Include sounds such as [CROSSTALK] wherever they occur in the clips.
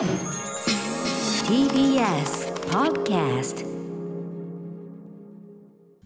TBS Podcast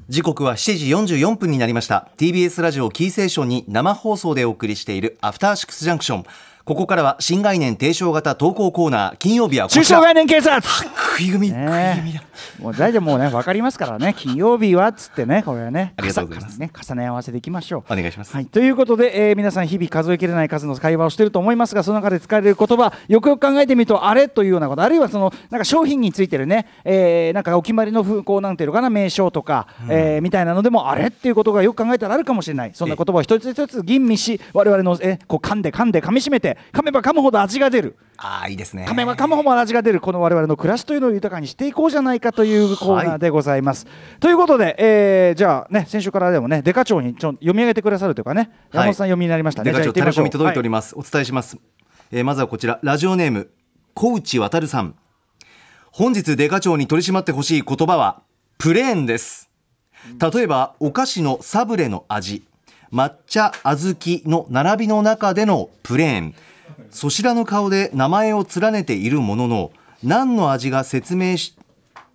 時刻は7時44分になりました。TBS ラジオキーセーションに生放送でお送りしているアフターシックスジャンクション。ここからは新概念提唱型投稿コーナー金曜日はこちら。中小概念警察。食い組、ね食い組だ。もう大体もうね分かりますからね。金曜日はっつってねこれはねありがとうございます。重ねね重ね合わせていきましょう。お願いします、はい、ということで、えー皆さん日々数えきれない数の会話をしていると思いますがその中で使われる言葉よくよく考えてみるとあれというようなことあるいはそのなんか商品についてるね、えーなんかお決まりの風こうなんていうのかな名称とか、えーみたいなのでもあれっていうことがよく考えたらあるかもしれない。そんな言葉を一つ一つ吟味し我々のえこう噛んで噛んで噛みしめて噛めば噛むほど味が出る。ああいいですね。噛めば噛むほど味が出る。この我々の暮らしというのを豊かにしていこうじゃないかというコーナーでございます。ということで、えーじゃあね先週からでもねデカ長にちょ読み上げてくださるというかね山本さん読みになりましたね。デカ長タレコミ届いております、お伝えします、えーまずはこちら。ラジオネーム小内渉さん。本日デカ長に取り締まってほしい言葉はプレーンです。例えばお菓子のサブレの味抹茶小豆の並びの中でのプレーン。そしらぬ顔で名前を連ねているものの何の味が説明し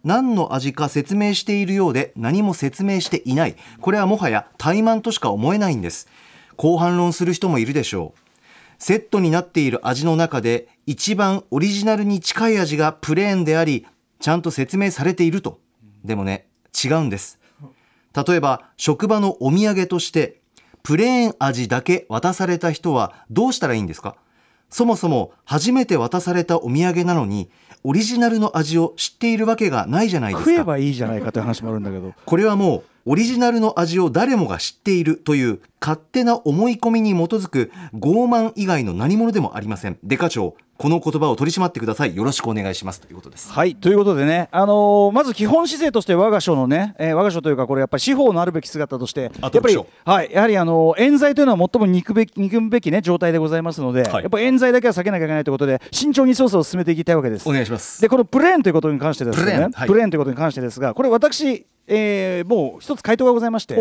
何の味か説明しているようで何も説明していない。これはもはや怠慢としか思えないんです。こう反論する人もいるでしょう。セットになっている味の中で一番オリジナルに近い味がプレーンでありちゃんと説明されていると。でもね違うんです。例えば職場のお土産としてプレーン味だけ渡された人はどうしたらいいんですか？そもそも初めて渡されたお土産なのにオリジナルの味を知っているわけがないじゃないですか。食えばいいじゃないかという話もあるんだけど。これはもうオリジナルの味を誰もが知っているという勝手な思い込みに基づく傲慢以外の何者でもありません。デカ長この言葉を取り締まってください。よろしくお願いします。ということです。はい。ということでね、あのーまず基本姿勢として我が書のね、えー我が書というかこれやっぱり司法のあるべき姿としてやっぱりはい。やはりあのー冤罪というのは最も憎べき憎むべきね状態でございますので、はい。やっぱり冤罪だけは避けなきゃいけないということで慎重に捜査を進めていきたいわけです。お。願いします。でこのプレーンということに関してですね。プレーン。はい。プレーンということに関してですがこれ私、えーもう一つ回答がございまして。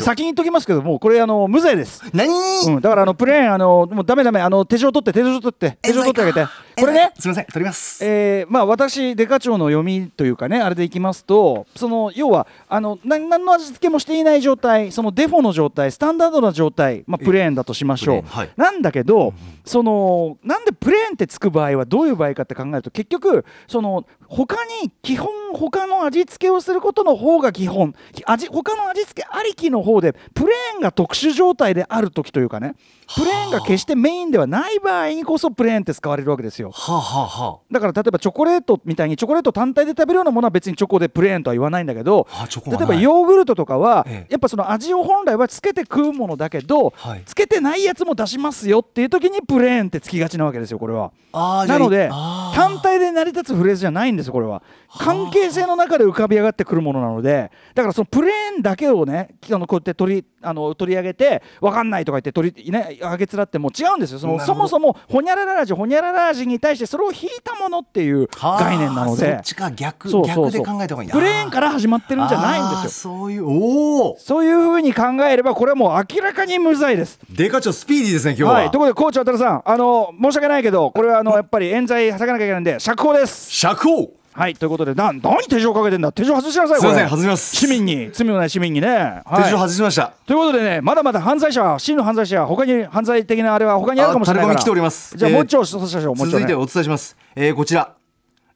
先に言っときますけどもこれあの無罪です。何、うん、だからあのプレーンあのもうダメダメあの手錠取って手錠取って手錠取ってあげてこれね。すみません取ります。えーまあ、私、デカ長の読みというかね、あれでいきますと、その要はあの何何の味付けもしていない状態、そのデフォの状態、スタンダードな状態、まあ、プレーンだとしましょう。はい。なんだけど、そのなんでプレーンってつく場合はどういう場合かって考えると、結局、その他に基本、他の味付けをすることの方が基本、味他の味付けありきの方で、プレーンが特殊状態である時というかね、プレーンが決してメインではない場合にこそ、プレーンって使われるわけですよ。はあ、はあはだから例えばチョコレートみたいにチョコレート単体で食べるようなものは別にチョコでプレーンとは言わないんだけどはない。えばヨーグルトとかはええ。やっぱその味を本来はつけて食うものだけどはい。つけてないやつも出しますよっていう時にプレーンってつきがちなわけですよこれは。なので単体で成り立つフレーズじゃないんですよこれは。関係性の中で浮かび上がってくるものなのでだからそのプレーンだけをねあのこうやって取りあの取り上げて分かんないとか言って取りねあげつらっても違うんですよ。そのそもそもほにゃらら味ほにゃらら味に対してそれを引いたものっていうはあ概念なので。そっちか逆そうそうそう。逆で考えた方がいい。プレーンから始まってるんじゃないんですよ。そういうおおそういうふうに考えればこれはもう明らかに無罪です。デカ長スピーディーですね今日は、はい、ということで、コーチ渡さん、あの申し訳ないけど、これはあのやっぱり冤罪避けなきゃいけないんで、釈放です。釈放はい、ということで、な何手錠かけてんだ、手錠外しなさい、すいません外します。市民に、罪のない市民にね。手錠はい、外しました、ということでね、まだまだ犯罪者は、真の犯罪者は、他に犯罪的なあれは他にあるかもしれないから。来ております。じゃあ、えーもう一丁。続いてお伝えします、えーこちら。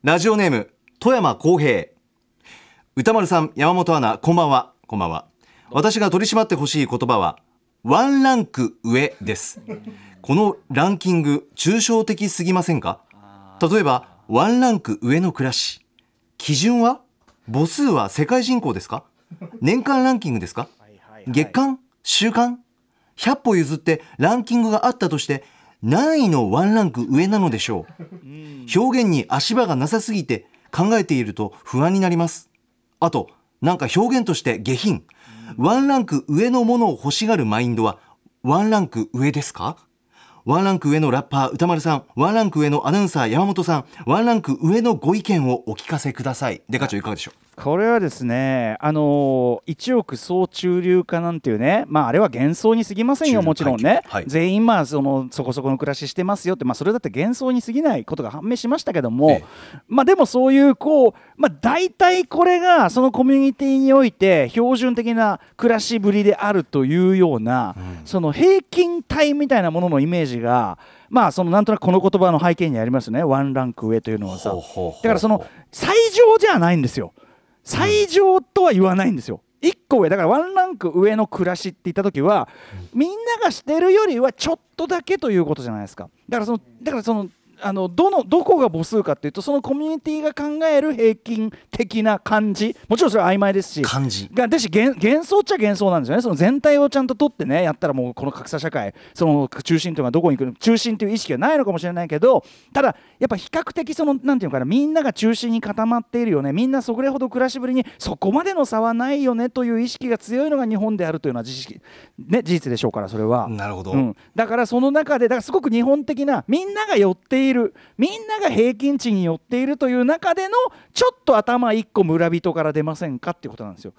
ラジオネーム富山公平。歌丸さん山本アナこんばんは。こんばんは。私が取り締まってほしい言葉はワンランク上です。このランキング抽象的すぎませんか？例えばワンランク上の暮らし。基準は？母数は世界人口ですか？年間ランキングですか？月間？週間？100歩譲ってランキングがあったとして何位のワンランク上なのでしょう？表現に足場がなさすぎて考えていると不安になります。あとなんか表現として下品。ワンランク上のものを欲しがるマインドはワンランク上ですか？ワンランク上のラッパー歌丸さん。ワンランク上のアナウンサー山本さん。ワンランク上のご意見をお聞かせください。デカ長いかがでしょう？これはですね、あのー一億総中流化なんていうね、まあ、あれは幻想に過ぎませんよ、もちろんね、はい全員、まあその、そこそこの暮らししてますよって、まあ、それだって幻想に過ぎないことが判明しましたけども、ええ。まあ、でもそういう、こう、まあ、大体これが、そのコミュニティにおいて、標準的な暮らしぶりであるというような、その平均体みたいなもののイメージが、まあ、そのなんとなくこの言葉の背景にありますよね、ワンランク上というのはさ。ほうほうほうほう。だからその最上じゃないんですよ最上とは言わないんですよ。1個上だからワンランク上の暮らしって言った時はみんながしてるよりはちょっとだけということじゃないですか。だからそのだからそのあのどのどこが母数かっていうとそのコミュニティが考える平均的な感じ。もちろんそれは曖昧ですし。感じ。がですし幻幻想っちゃ幻想なんですよね。その全体をちゃんと取ってねやったらもうこの格差社会その中心というのはどこに行くの中心という意識はないのかもしれないけどただやっぱ比較的そのなんていうのかなみんなが中心に固まっているよね。みんなそれほど暮らしぶりにそこまでの差はないよねという意識。が強いのが日本であるというのは事実,、ね、事実でしょうからそれは。なるほど、うん、だからその中でだからすごく日本的なみんなが寄っているいるみんなが平均値に寄っているという中でのちょっと頭1個村人から出ませんかっていうことなんですよ。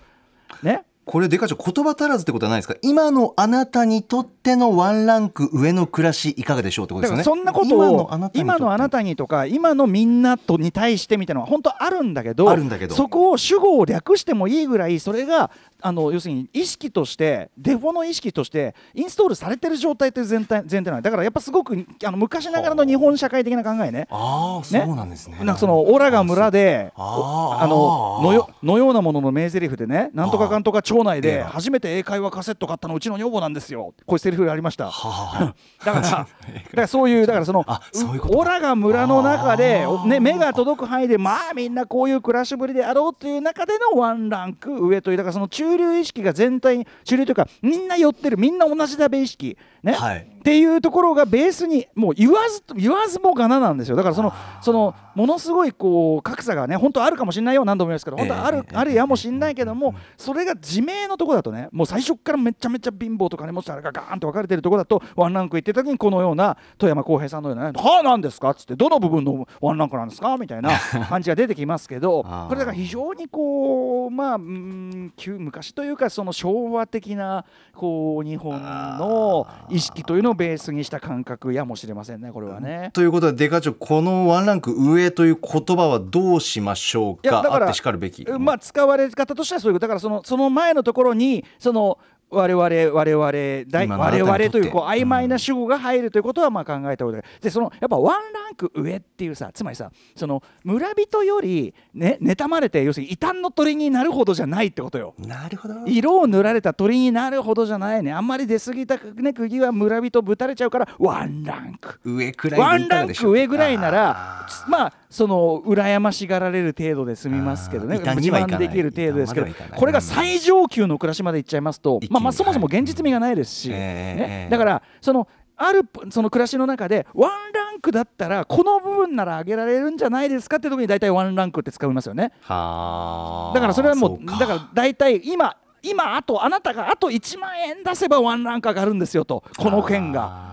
ね、これデカ長言葉足らずってことはないですか？今のあなたにとってのワンランク上の暮らしいかがでしょうってことだですよね。そんなことを今のあなたたにとか今のみんなとに対してみたいなのは本当あるんだけどあるんだけど。そこを主語を略してもいいぐらいそれがあの要するに意識としてデフォの意識としてインストールされてる状態という全体前提なんだからやっぱすごくあの昔ながらの日本社会的な考えね。あ。あそうなんですね。なんかそのオラが村であののよのようなものの名台詞でねなんとかかんとか町内で初めて英会話カセット買ったのうちの女房なんですよこういうセリフがありました。はだから、だからそういう、だからそのそういうことオラが村の中で、ね、目が届く範囲で、まあみんなこういう暮らしぶりであろうという中でのワンランク上という、だからその中流意識が全体に、中流というか、みんな寄ってる、みんな同じだべ意識、ね、はいっていうところがベースに、もう言わず、言わずもがななんですよ。だからその、その、ものすごいこう格差がね、本当あるかもしれないよ、何度も言いますけど、本当ある、ええあるやもしれないけども、それが自明のところだとね、もう最初からめちゃめちゃ貧乏と金持ちあれがガーンと分かれてるところだと、ワンランク行ってた時に、このような富山浩平さんのようなね、はあ、なんですかっつって、どの部分のワンランクなんですかみたいな感じが出てきますけどこれだから非常にこう、まあ、うーん旧昔というか、その昭和的なこう日本の意識というのをベースにした感覚やもしれませんね、これはね。ということでデカ長このワンランク上という言葉はどうしましょういやだからかあってしかるべき。まあ使われ方としてはそういうこと。だからそのその前のところにその我々我々大我々というこう曖昧な主語が入るということはまあ考えた方がいい。でそのやっぱワンランク上っていうさつまりさその村人よりね妬まれて要するに異端の鳥になるほどじゃないってことよ。なるほど。色を塗られた鳥になるほどじゃないね。あんまり出過ぎたね釘は村人ぶたれちゃうからワンランク。上くらいワンランク上ぐらいなあらー。まあその羨ましがられる程度で済みますけどね。自慢できる程度ですけど。これが最上級の暮らしまでいっちゃいますとまあまあそもそも現実味がないですし、ええね。ええだからそのあるその暮らしの中でワンランクだったらこの部分なら上げられるんじゃないですかってところに大体ワンランクって使いますよね。はあだからそれはもうか。だから大体今今あとあなたがあと1万円出せばワンランク上がるんですよとこの件が。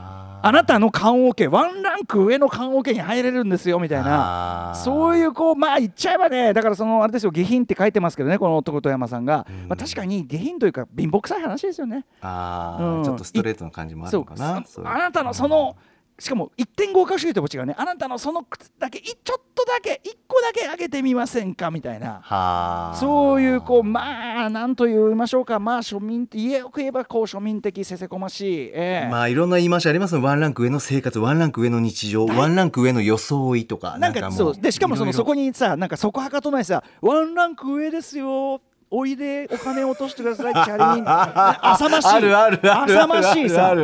あなたの棺桶ワンランク上の棺桶に入れるんですよみたいな。そういうこうまあ言っちゃえばねだからそのあれですよ下品って書いてますけどねこの男富山さんが、まあ、確かに下品というか貧乏くさい話ですよね。あー、うん。ちょっとストレートな感じもあるそうのかなあなたのそのしかも1.5化主義とも違うね。あなたのその靴だけいちょっとだけ1個だけ上げてみませんか？みたいな。はあ。そういうこうまあなんと言いましょうか。まあ庶民家よく言えばこう庶民的せせこましい、ええ。まあいろんな言い回しありますねワンランク上の生活ワンランク上の日常ワンランク上の装いとかなんかそう。でしかもそのそこににさなんかそこはかとないさワンランク上ですよおいでお金落としてくださいチャリン [LAUGHS] 浅ましい。あるあるある浅ましいさ。あ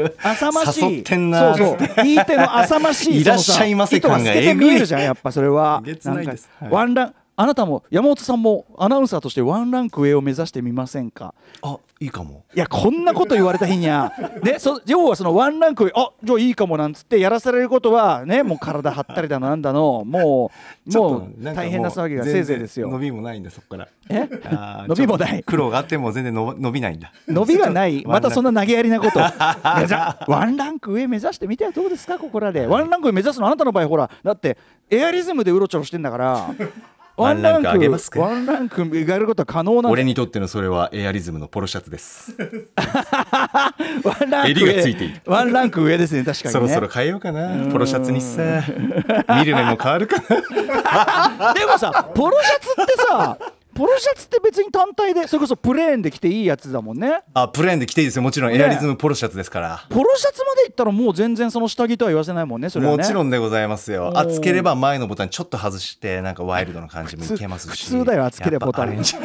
ましい。誘ってんなそうそう。言い手の浅ましい [LAUGHS] いらっしゃいませ感がえるじゃんやっぱそれは。えげつないです。んかはい。ワンランあなたも山本さんもアナウンサーとしてワンランク上を目指してみませんか？あいいかも。いやこんなこと言われた日には、[LAUGHS] ね、そ要はそのワンランク上あじゃあいいかもなんつってやらされることはねもう体張ったりだのなんだのもう [LAUGHS] もう大変な騒ぎがせいぜいですよ。伸びもないんだそこから。え？伸びもない？苦労があっても全然の [LAUGHS] 伸びないんだ。伸びがない？またそんな投げやりなこと。いやじゃあワンランク上目指してみてはどうですか？ここらで。ワンランク上目指すのあなたの場合ほらだってエアリズムでうろちょろしてんだからワンランク上げますかワンランク上がることは可能な俺にとってのそれはエアリズムのポロシャツです。[LAUGHS] ワンランク襟が上ついている。ワンランク上ですね確かにね。そろそろ変えようかな。ポロシャツにさ。見る目も変わるかな。[LAUGHS] でもさポロシャツってさポロシャツって別に単体でそれこそプレーンで着ていいやつだもんね。あプレーンで着ていいですよ。もちろんエアリズムポロシャツですから。ポロシャツまでいったらもう全然その下着とは言わせないもんねそれはね。もちろんでございますよ。おー熱ければ前のボタンちょっと外してなんかワイルドな感じもいけますし。普通だよ熱ければボタン。じ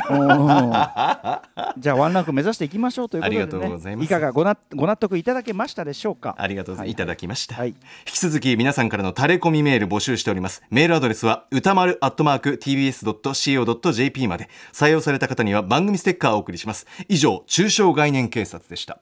ゃあワンランク目指していきましょうということで、ね、ありがとうございます。かがごなご納得いただけましたでしょうか。ありがとうございます、い、ただきました、はい。引き続き皆さんからのタレコミメール募集しております。メールアドレスは歌丸アットマーク tbs.co.jp まで採用された方には番組ステッカーをお送りします以上中小概念警察でした